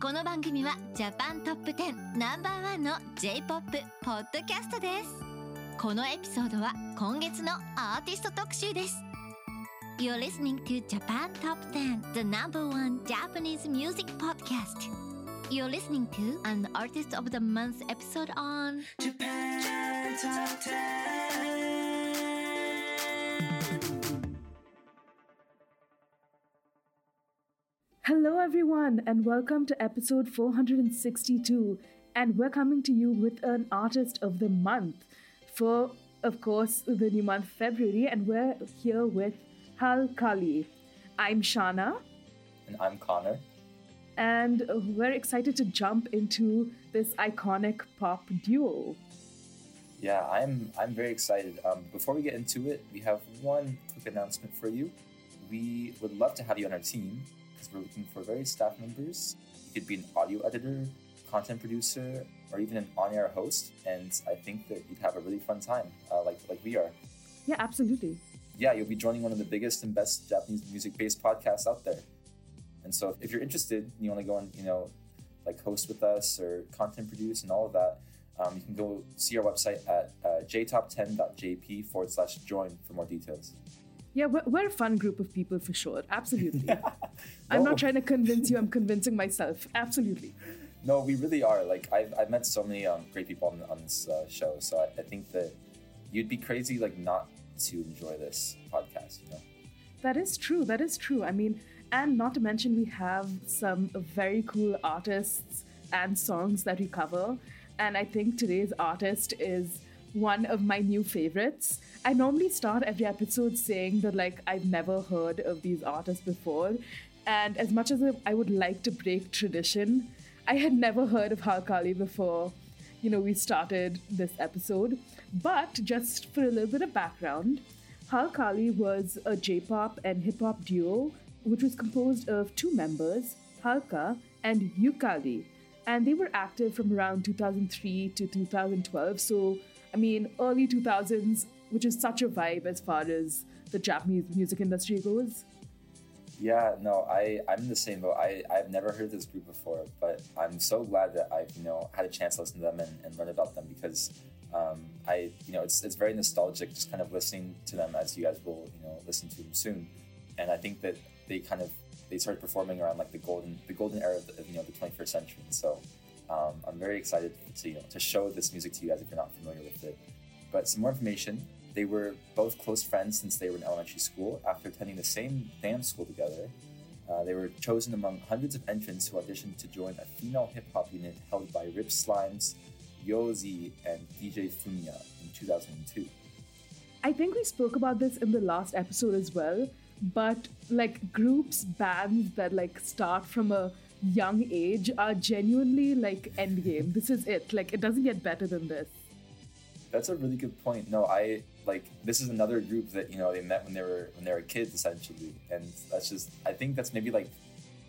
この番組はジャパントップ10ナンバーワンの J-POP ポッドキャストですこのエピソードは今月のアーティスト特集です You're listening to Japan Top 10 The number one Japanese music podcast You're listening to an Artist of the Month episode on Japan Top 10. Hello, everyone, and welcome to episode 462. And we're coming to you with an artist of the month for, of course, the new month, February. And we're here with Halkali. I'm Shana, And I'm Connor. and we're excited to jump into this iconic pop duo. Yeah, I'm I'm very excited. Um, before we get into it, we have one quick announcement for you. We would love to have you on our team because we're looking for various staff members. You could be an audio editor, content producer, or even an on-air host. And I think that you'd have a really fun time, uh, like like we are. Yeah, absolutely. Yeah, you'll be joining one of the biggest and best Japanese music-based podcasts out there. And so, if you're interested, you want to go and you know, like host with us or content produce and all of that, um, you can go see our website at uh, jtop10.jp forward slash join for more details. Yeah, we're, we're a fun group of people for sure. Absolutely. I'm No. not trying to convince you, I'm convincing myself. Absolutely. No, we really are. Like I've, I've met so many um, great people on, on this uh, show, so I, I think that you'd be crazy like not to enjoy this podcast. You know. That is true. That is true. I mean, and not to mention, we have some very cool artists and songs that we cover. And I think today's artist is one of my new favorites. I normally start every episode saying that, like, I've never heard of these artists before. And as much as I would like to break tradition, I had never heard of Halkali before, you know, we started this episode. But just for a little bit of background, Halkali was a J-pop and hip-hop duo which was composed of two members, Halka and Yukali, and they were active from around 2003 to 2012. So, I mean, early 2000s, which is such a vibe as far as the Japanese music industry goes. Yeah, no, I I'm the same boat. I I've never heard this group before, but I'm so glad that I've you know had a chance to listen to them and, and learn about them because um, I you know it's it's very nostalgic just kind of listening to them as you guys will you know listen to them soon, and I think that they kind of they started performing around like the golden the golden era of, the, you know the 21st century, and so um, I'm very excited to you know to show this music to you guys if you're not familiar with it. But some more information. They were both close friends since they were in elementary school. After attending the same dance school together, uh, they were chosen among hundreds of entrants who auditioned to join a female hip hop unit held by Rip Slymes, Ryo-Z, and DJ Fumiya in 2002. I think we spoke about this in the last episode as well, but like groups, bands that like start from a young age are genuinely like endgame. This is it. Like it doesn't get better than this. That's a really good point. No, I like this is another group that you know they met when they were when they were kids essentially, and that's just I think that's maybe like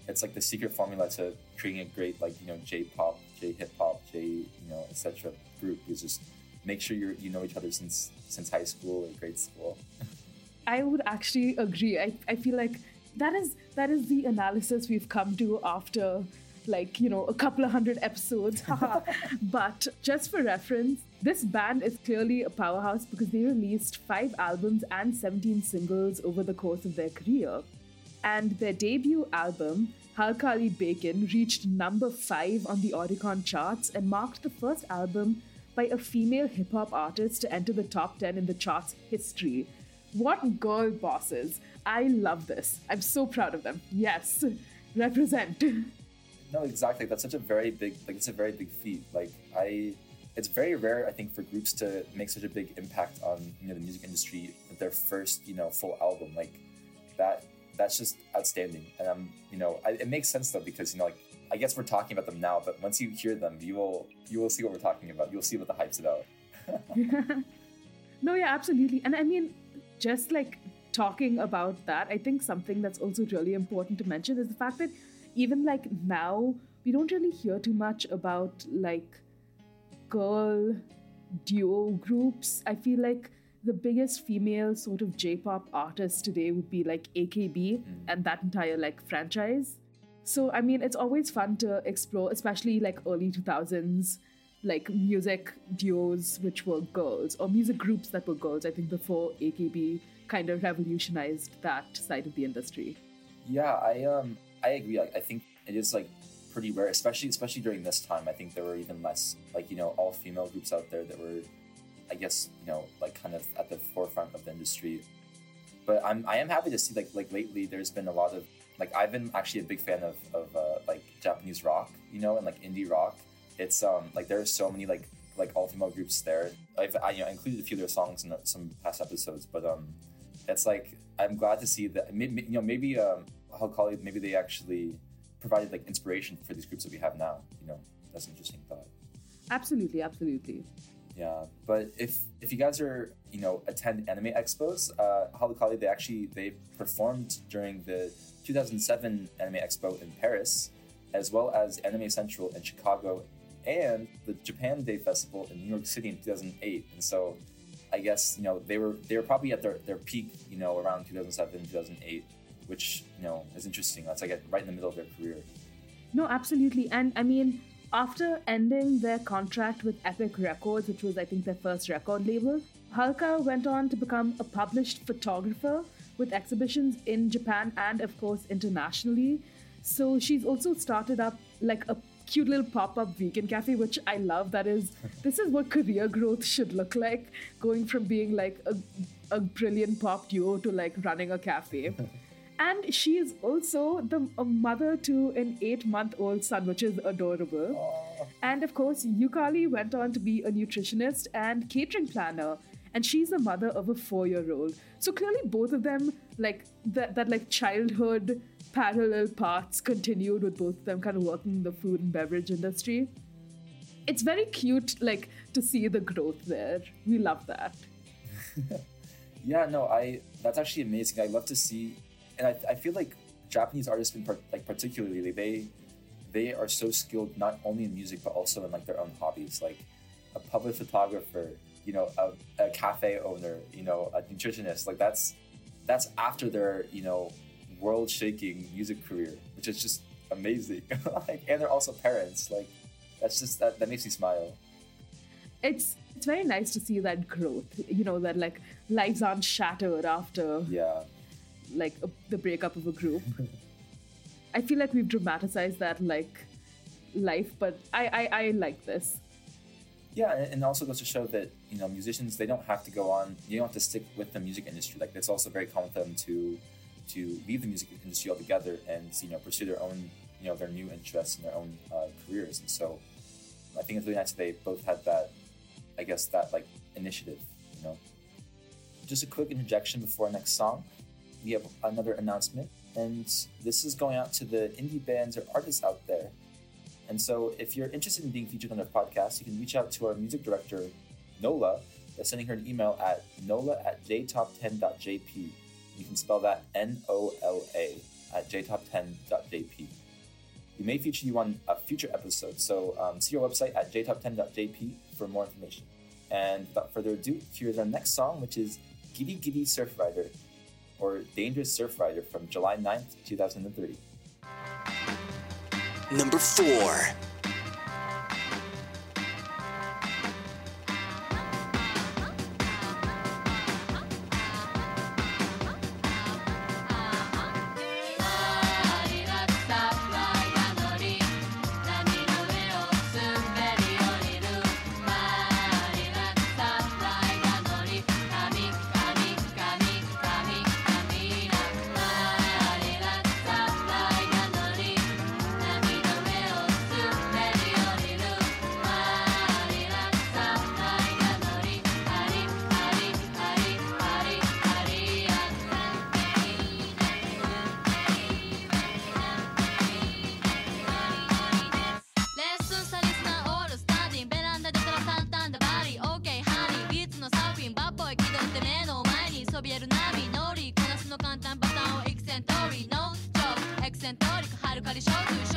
it's like the secret formula to creating a great like you know J-pop, J-hip hop, J you know etc. group is just make sure you you know each other since since high school or grade school. I would actually agree. I, I feel like that is that is the analysis we've come to after like you know a couple of hundred episodes. But just for reference this band is clearly a powerhouse because they released five albums and 17 singles over the course of their career. And their debut album halkali bacon reached number five on the oricon charts and marked the first album by a female hip-hop artist to enter the top 10 in the charts history what girl bosses i love this i'm so proud of them yes represent No, exactly. That's such a very big like it's a very big feat. Like I it's very rare I think for groups to make such a big impact on, you know, the music industry with their first, you know, full album. Like that that's just outstanding. And I'm, you know, I, it makes sense though because, you know, like I guess we're talking about them now, but once you hear them, you will you will see what we're talking about. You'll see what the hype's about. no, yeah, absolutely. And I mean, just like talking about that, I think something that's also really important to mention is the fact that even like now, we don't really hear too much about like girl duo groups. I feel like the biggest female sort of J-pop artist today would be like AKB mm. and that entire like franchise. So I mean, it's always fun to explore, especially like early 2000s like music duos which were girls or music groups that were girls. I think before AKB kind of revolutionized that side of the industry. Yeah, I um I agree. Like, I think it is like pretty rare, especially especially during this time. I think there were even less like you know all female groups out there that were, I guess you know like kind of at the forefront of the industry. But I'm I am happy to see like like lately there's been a lot of like I've been actually a big fan of of uh, like Japanese rock, you know, and like indie rock. It's um like there are so many like like all female groups there. I've I, you know included a few of their songs in some past episodes, but um it's like I'm glad to see that maybe you know maybe um maybe they actually provided like inspiration for these groups that we have now. You know, that's an interesting thought. Absolutely, absolutely. Yeah, but if if you guys are you know attend anime expos, uh, Halkali they actually they performed during the 2007 Anime Expo in Paris, as well as Anime Central in Chicago, and the Japan Day Festival in New York City in 2008. And so, I guess you know they were they were probably at their, their peak you know around 2007 2008, which you know is interesting. That's like right in the middle of their career. No, absolutely. And I mean, after ending their contract with Epic Records, which was, I think, their first record label, Halka went on to become a published photographer with exhibitions in Japan and, of course, internationally. So she's also started up like a cute little pop-up vegan cafe which i love that is this is what career growth should look like going from being like a, a brilliant pop duo to like running a cafe and she is also the a mother to an eight month old son, which is adorable. And of course, Yukali went on to be a nutritionist and catering planner. And she's the mother of a four year old. So clearly, both of them, like that, that like childhood parallel paths continued with both of them kind of working in the food and beverage industry. It's very cute, like to see the growth there. We love that. Yeah, no, I that's actually amazing. I love to see, and I, I feel like Japanese artists, in part, like particularly, they they are so skilled not only in music but also in like their own hobbies. Like a public photographer, you know, a, a cafe owner, you know, a nutritionist. Like that's that's after their you know world-shaking music career, which is just amazing. like, and they're also parents. Like that's just that that makes me smile. It's it's very nice to see that growth. You know that like lives aren't shattered after Yeah. like a, the breakup of a group. I feel like we've dramatized that like life, but I I, I like this. Yeah, and and also goes to show that you know musicians they don't have to go on. You don't have to stick with the music industry. Like it's also very common for them to to leave the music industry altogether and you know pursue their own you know their new interests and their own uh, careers. And so I think it's really nice that they both had that. I guess that like initiative. You know. Just a quick interjection before our next song. We have another announcement, and this is going out to the indie bands or artists out there. And so, if you're interested in being featured on our podcast, you can reach out to our music director, Nola, by sending her an email at nola at jtop10.jp. You can spell that N O L A at jtop10.jp. We may feature you on a future episode, so um, see our website at jtop10.jp for more information. And without further ado, here's our next song, which is Giri Giri Surf Rider, or Dangerous Surf Rider from July 9th, 2003. Number four.「セントリーノンストップエクセントリックはるかに小中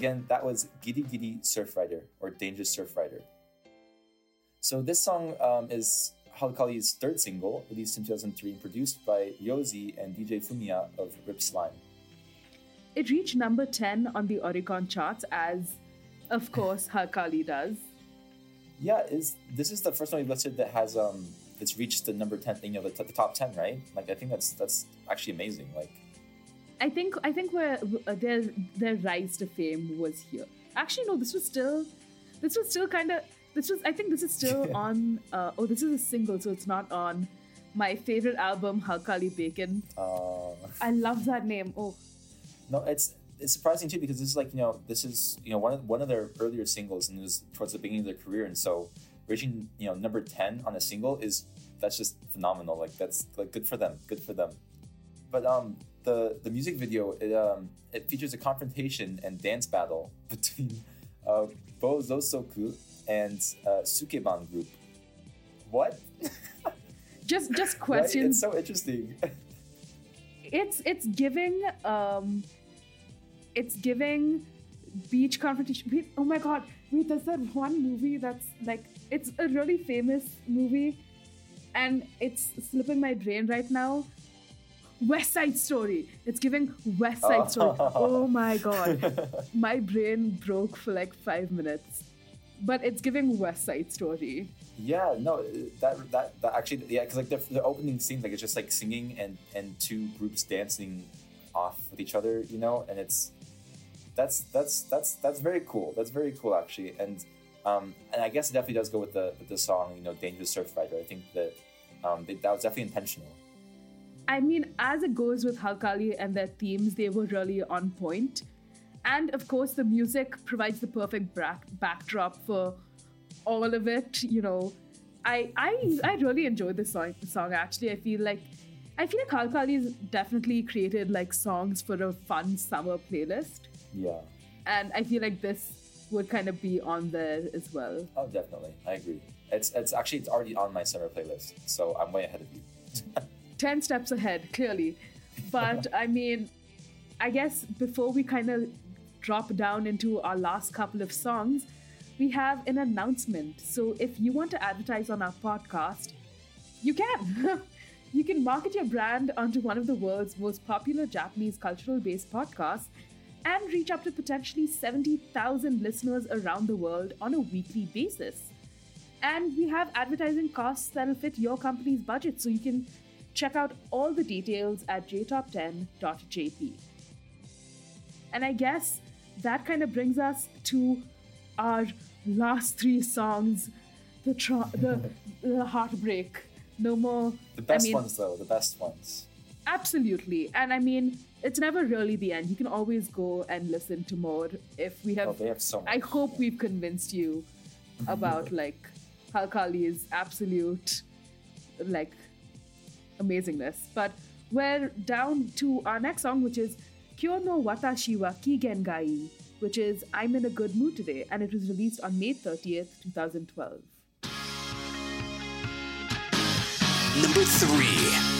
again, that was Giri Giri Surf Rider or Dangerous Surf Rider. So this song um, is Halkali's third single, released in 2003 and produced by Ryo-Z and DJ Fumiya of Rip Slyme. It reached number 10 on the Oricon charts, as of course Halkali does. Yeah, is this is the first one we've listed that has um that's reached the number ten, you know, the, the top ten, right? Like I think that's that's actually amazing. Like I think I think where uh, their their rise to fame was here. Actually, no, this was still this was still kind of this was I think this is still on. Uh, oh, this is a single, so it's not on my favorite album, Halkali Bacon. uh, I love that name. Oh, no, it's it's surprising too because this is like you know this is you know one of one of their earlier singles and it was towards the beginning of their career and so reaching you know number ten on a single is that's just phenomenal. Like that's like good for them, good for them. But um the the music video it um it features a confrontation and dance battle between uh Bosozoku and uh, Sukeban group. What? just just Right? questions. It's so interesting. it's it's giving um it's giving beach confrontation oh my god wait there's that one movie that's like it's a really famous movie and it's slipping my brain right now west side story. It's giving west side story. Oh. My god. My brain broke for like five minutes. But it's giving west side story. Yeah, no, that that, that actually, yeah, because like the, the opening scene, like it's just like singing and and two groups dancing off with each other, you know, and it's that's that's that's that's very cool. That's very cool actually, and um, and I guess it definitely does go with the with the song, you know, "Dangerous Surf Rider." I think that um, they, that was definitely intentional. I mean, as it goes with Halkali and their themes, they were really on point. And of course, the music provides the perfect back- backdrop for all of it. You know, I I I really enjoyed this song. Song actually, I feel like I feel like Halkali's definitely created like songs for a fun summer playlist, Yeah. and I feel like this would kind of be on there as well. Oh, definitely. I agree. It's it's actually it's already on my summer playlist, so I'm way ahead of you. 10 steps ahead, clearly. But I mean, I guess before we kind of drop down into our last couple of songs, we have an announcement. So if you want to advertise on our podcast, you can. you can market your brand onto one of the world's most popular Japanese cultural based podcasts and reach up to potentially 70,000 listeners around the world on a weekly basis. And we have advertising costs that'll fit your company's budget, so you can check out all the details at jtop10.jp. And I guess that kind of brings us to our last three songs the, tra- the, the heartbreak. No more. The best I mean, ones though, the best ones. Absolutely. And I mean, it's never really the end. You can always go and listen to more if we have. Oh, they have so much. I hope we've convinced you about like Halkali's absolute like amazingness. But we're down to our next song, which is Kyo no Watashi wa Kigen Gai, which is I'm in a Good Mood Today, and it was released on May 30th, 2012. Number 3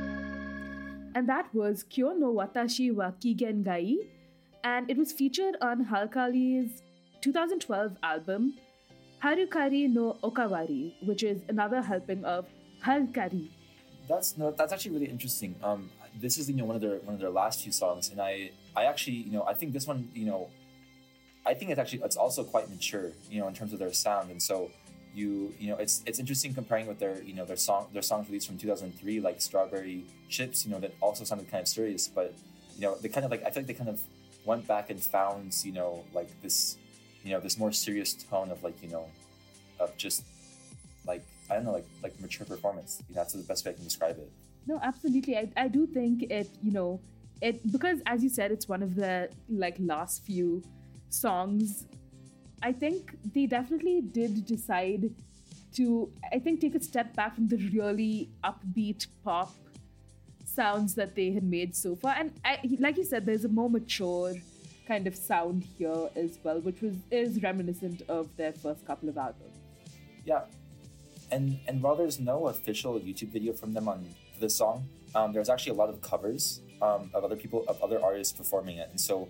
And that was Kyo no Watashi wa Kigen Gai. And it was featured on Halkali's 2012 album Harukari no Okawari, which is another helping of Halkali. That's no, that's actually really interesting. Um, this is you know one of their one of their last few songs, and I I actually you know I think this one you know I think it's actually it's also quite mature you know in terms of their sound, and so you you know it's it's interesting comparing with their you know their song their songs released from 2003 like Strawberry Chips you know that also sounded kind of serious, but you know they kind of like I feel like they kind of went back and found you know like this you know this more serious tone of like you know of just like I don't know like like mature performance. You know, that's the best way I can describe it. No, absolutely. I, I do think it, you know, it because as you said, it's one of the like last few songs. I think they definitely did decide to, I think, take a step back from the really upbeat pop sounds that they had made so far. And I, like you said, there's a more mature kind of sound here as well, which was is reminiscent of their first couple of albums. Yeah, and and while there's no official YouTube video from them on this song, um, there's actually a lot of covers um, of other people of other artists performing it, and so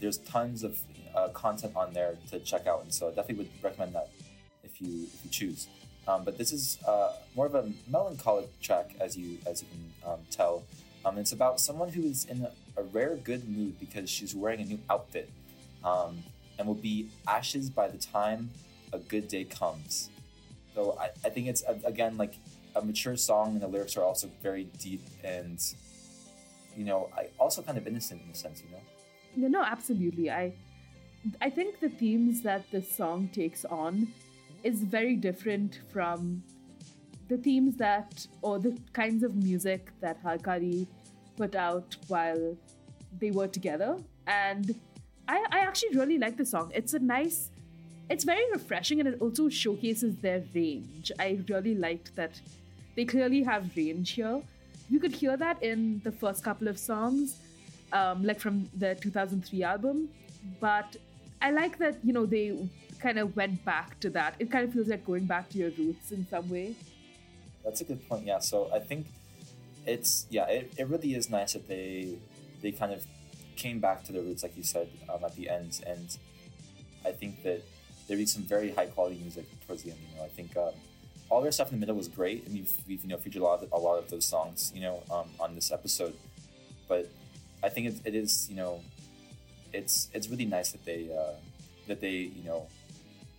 there's tons of uh, content on there to check out, and so I definitely would recommend that if you if you choose. Um, but this is uh, more of a melancholic track, as you as you can um, tell. Um, it's about someone who is in a, rare good mood because she's wearing a new outfit, um, and will be ashes by the time a good day comes. So I, I think it's again like a mature song, and the lyrics are also very deep and you know I also kind of innocent in a sense, you know. No, no, absolutely. I I think the themes that this song takes on is very different from the themes that or the kinds of music that Halkali put out while they were together. And I, I actually really like the song. It's a nice it's very refreshing and it also showcases their range. I really liked that they clearly have range here. You could hear that in the first couple of songs, um, like from the 2003 album. But I like that, you know, they kind of went back to that. It kind of feels like going back to your roots in some way. That's a good point. Yeah. So I think it's yeah, it, it really is nice that they they kind of came back to their roots, like you said um, at the end, and I think that they released some very high quality music towards the end. You know, I think um, all their stuff in the middle was great, and we've, we've you know featured a lot of a lot of those songs, you know, um, on this episode. But I think it, it is you know, it's it's really nice that they uh, that they you know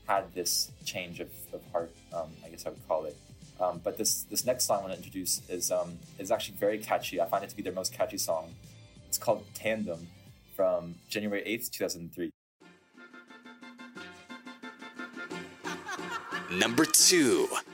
had this change of, of heart. Um, I guess I would call it. Um, but this this next song I want to introduce is um, is actually very catchy. I find it to be their most catchy song. It's called Tandem from January eighth, two thousand three. Number two.「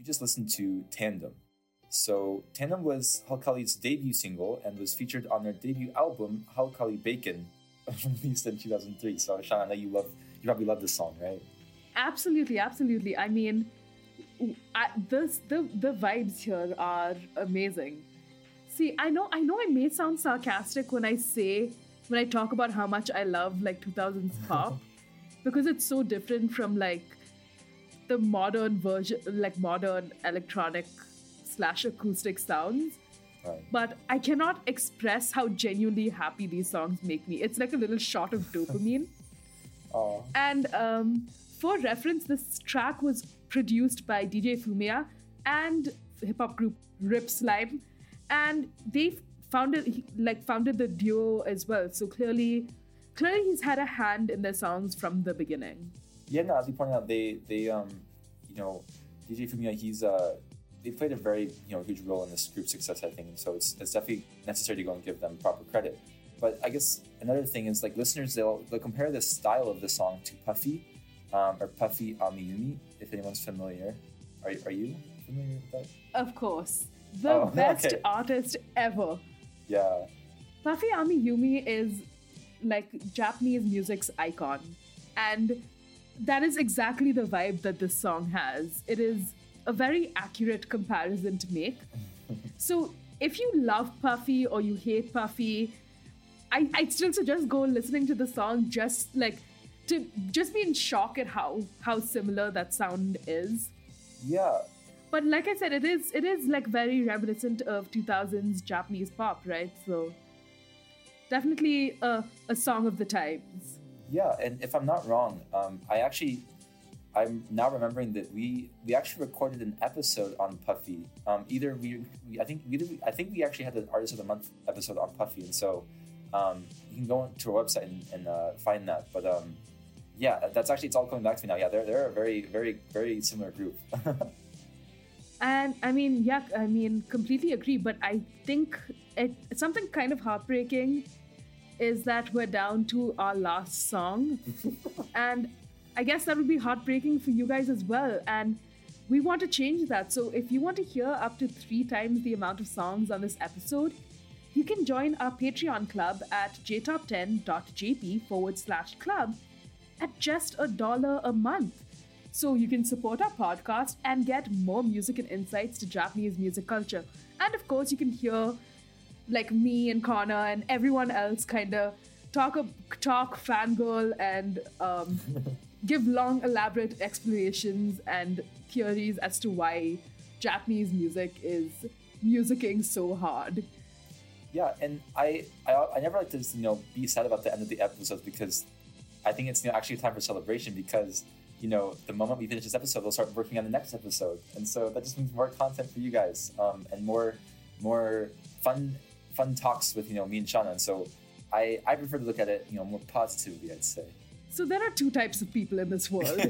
you just listened to Tandem. So Tandem was Halkali's debut single and was featured on their debut album Halkali Bacon, released in 2003. So Sean, I know you love you probably love this song, right? Absolutely, absolutely. I mean, I, this the the vibes here are amazing. See, I know I know I may sound sarcastic when I say when I talk about how much I love like 2000s pop because it's so different from like the modern version like modern electronic slash acoustic sounds. Right. But I cannot express how genuinely happy these songs make me. It's like a little shot of dopamine. Oh, And um, for reference, this track was produced by DJ Fumiya and hip hop group Rip Slyme, and they founded like founded the duo as well. So clearly, clearly he's had a hand in their songs from the beginning. Yeah, no, as you pointed out, they they um, you know, DJ Fumiya, he's uh, they played a very you know huge role in this group's success, I think. So it's it's definitely necessary to go and give them proper credit. But I guess another thing is like listeners, they'll they'll compare the style of the song to Puffy, um, or Puffy Amiyumi, if anyone's familiar. Are are you familiar with that? Of course, the Oh, best okay. artist ever. Yeah, Puffy Ami Yumi is like Japanese music's icon. And that is exactly the vibe that this song has. It is a very accurate comparison to make. so if you love Puffy or you hate Puffy, I, I'd still suggest go listening to the song just like to just be in shock at how how similar that sound is. yeah, But like I said, it is it is like very reminiscent of 2000s Japanese pop, right? So definitely a, a song of the times. Yeah, and if I'm not wrong, um, I actually, I'm now remembering that we we actually recorded an episode on Puffy. Um, either we, we I think we, I think we actually had an artist of the month episode on Puffy, and so um, you can go to our website and, and uh, find that. But um, yeah, that's actually it's all coming back to me now. Yeah, they're they're a very very very similar group. And I mean, yeah, I mean, completely agree. But I think it something kind of heartbreaking is that we're down to our last song, and I guess that would be heartbreaking for you guys as well. And we want to change that. So if you want to hear up to three times the amount of songs on this episode, you can join our Patreon club at jtop10.jp forward slash club at just a dollar a month. So you can support our podcast and get more music and insights to Japanese music culture. And of course, you can hear like me and Connor and everyone else kind of talk a talk fangirl and um, give long elaborate explanations and theories as to why Japanese music is musicking so hard. Yeah, and I, I I never like to you know be sad about the end of the episodes because I think it's you know actually time for celebration because you know the moment we finish this episode we'll start working on the next episode and so that just means more content for you guys um, and more more fun fun talks with you know me and Shauna and so I I prefer to look at it you know more positively I'd say So there are two types of people in this world.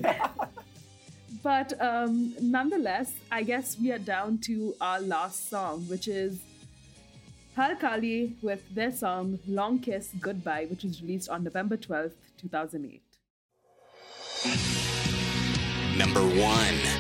but um, nonetheless, I guess we are down to our last song, which is Halkali with their song Long Kiss Goodbye, which was released on November 12th, 2008. Number one.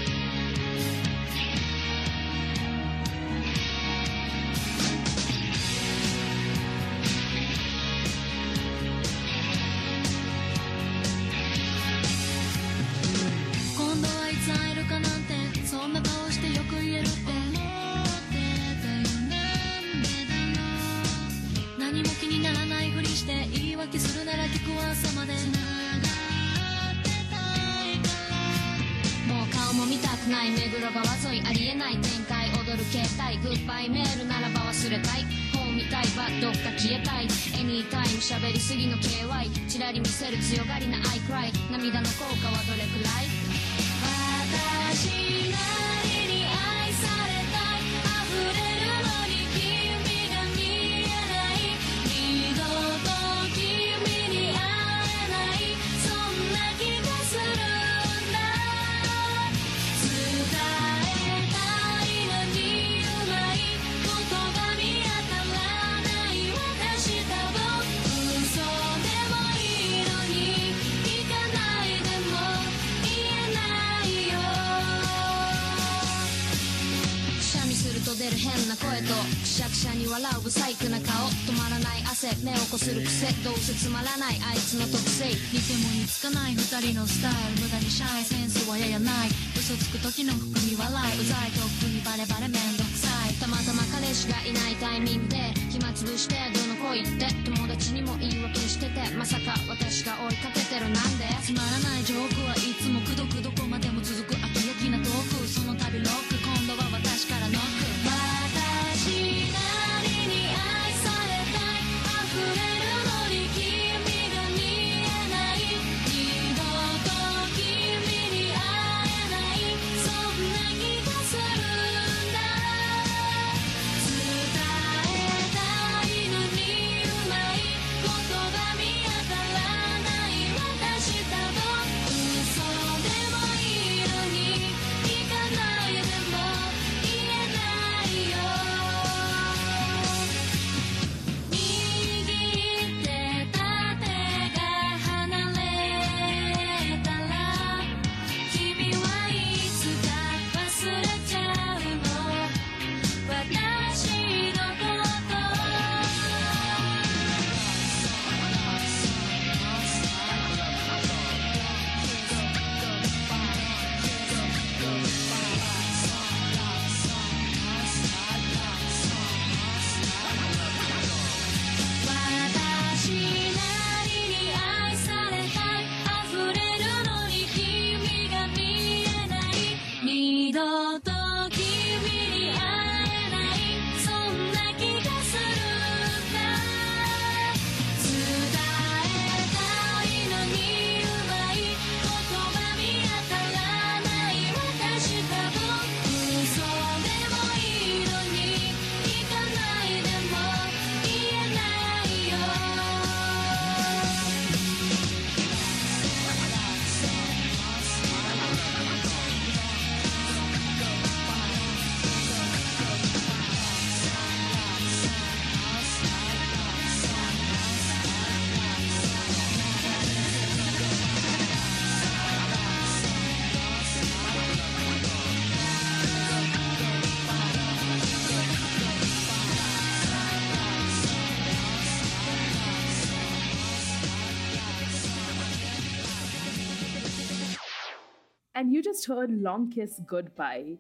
見たくない目黒川沿いありえない展開。踊る携帯グッバイメールならば忘れたい。本見たいばどっか消えたい。エニータイム喋りすぎの KY チラリ見せる強がりな I cry 涙の効果はどれくらい？私などうせつまらないあいつの特性。似ても似つかない二人のスタイル無駄にシャイセンスはややない。嘘つく時の含み笑い。うざいとっくにバレバレめんどくさい。たまたま彼氏がいないタイミングで暇つぶしてどの子行って友達にも言い訳しててまさか私が追いかけてるなんで。つまらないジョークはいつもくどくどこまでも続く飽き飽きなトーク。その度ロック You just heard Long Kiss Goodbye.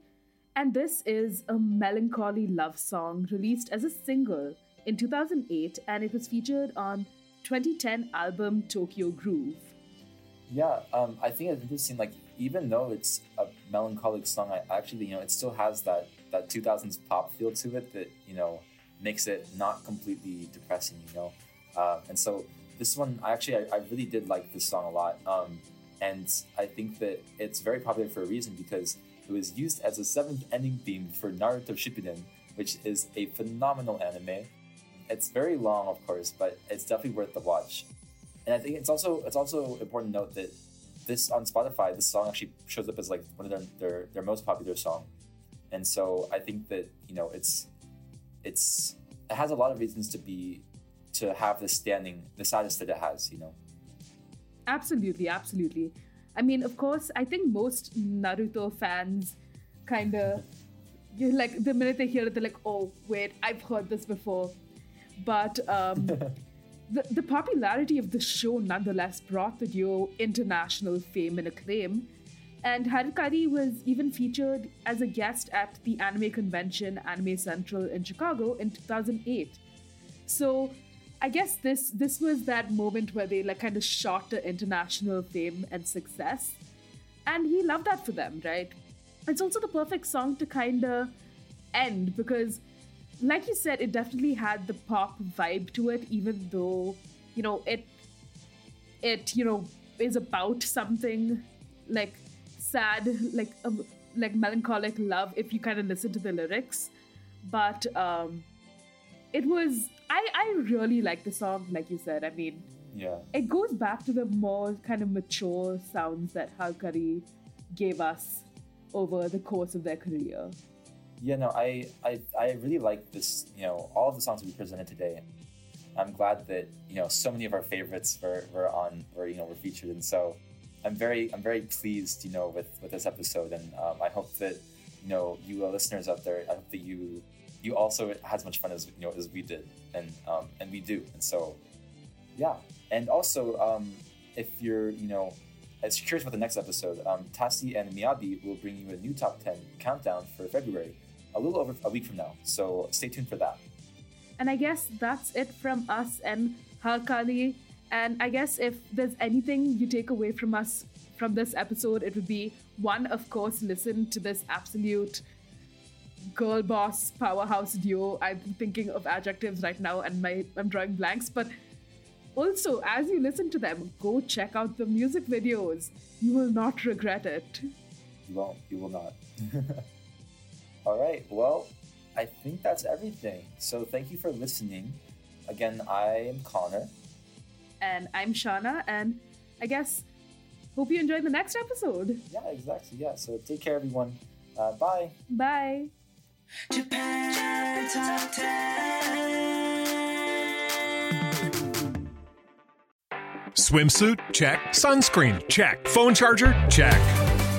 And this is a melancholy love song released as a single in 2008 and it was featured on 2010 album Tokyo Groove. Yeah, um, I think it's interesting. Like, even though it's a melancholic song, I actually, you know, it still has that that 2000s pop feel to it that you know makes it not completely depressing. You know, um, and so this one, I actually, I, I really did like this song a lot. Um, and I think that it's very popular for a reason because it was used as a seventh ending theme for Naruto Shippuden, which is a phenomenal anime. It's very long, of course, but it's definitely worth the watch. And I think it's also it's also important to note that this on Spotify, this song actually shows up as like one of their their, their most popular song. And so I think that, you know, it's it's it has a lot of reasons to be to have the standing, the status that it has, you know. Absolutely, absolutely. I mean, of course, I think most Naruto fans kind of, you like the minute they hear it, they're like, "Oh, wait, I've heard this before." But um, the the popularity of the show nonetheless brought the duo international fame and acclaim. And Halkali was even featured as a guest at the anime convention Anime Central in Chicago in 2008. So I guess this this was that moment where they like kind of shot to international fame and success, and we love that for them, right? It's also the perfect song to kind of end because, like you said, it definitely had the pop vibe to it, even though you know it it you know is about something like sad, like um, like melancholic love if you kind of listen to the lyrics, but um, it was I I really like the song, like you said. I mean, Yeah. it goes back to the more kind of mature sounds that Halkali gave us over the course of their career. Yeah, no, I, I, I really like this, you know, all of the songs we presented today. I'm glad that, you know, so many of our favorites were, were on, were, you know, were featured. And so I'm very, I'm very pleased, you know, with, with this episode. And um, I hope that, you know, you uh, listeners out there, I hope that you you also had as much fun as you know as we did, and um, and we do, and so yeah, and also um, if you're you know as curious about the next episode, um, Tassi and Miyabi will bring you a new top ten countdown for February, a little over a week from now. So stay tuned for that. And I guess that's it from us and Halkali. And I guess if there's anything you take away from us from this episode, it would be one, of course, listen to this absolute girl boss powerhouse duo. I'm thinking of adjectives right now and my I'm drawing blanks, but also as you listen to them, go check out the music videos. You will not regret it. You won't. You will not. All right. Well, I think that's everything. So thank you for listening. Again, I am Connor. And I'm Shauna, and I guess hope you enjoy the next episode. Yeah, exactly. Yeah. So take care, everyone. Uh, bye. Bye. Japan Top 10. Swimsuit? Check. Sunscreen? Check. Phone charger? Check.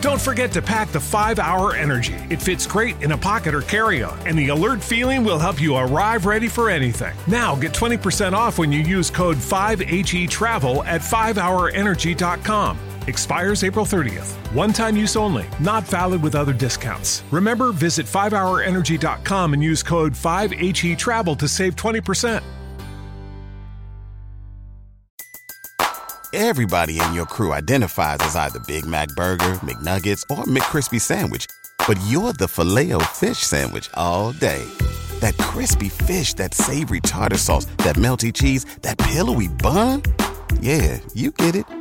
Don't forget to pack the 5 Hour Energy. It fits great in a pocket or carry on, and the alert feeling will help you arrive ready for anything. Now get 20% off when you use code 5HE Travel at 5hourenergy.com. Expires April 30th. One time use only, not valid with other discounts. Remember, visit 5hourenergy.com and use code 5HE Travel to save 20%. Everybody in your crew identifies as either Big Mac Burger, McNuggets, or McCrispy Sandwich. But you're the filet fish Sandwich all day. That crispy fish, that savory tartar sauce, that melty cheese, that pillowy bun. Yeah, you get it.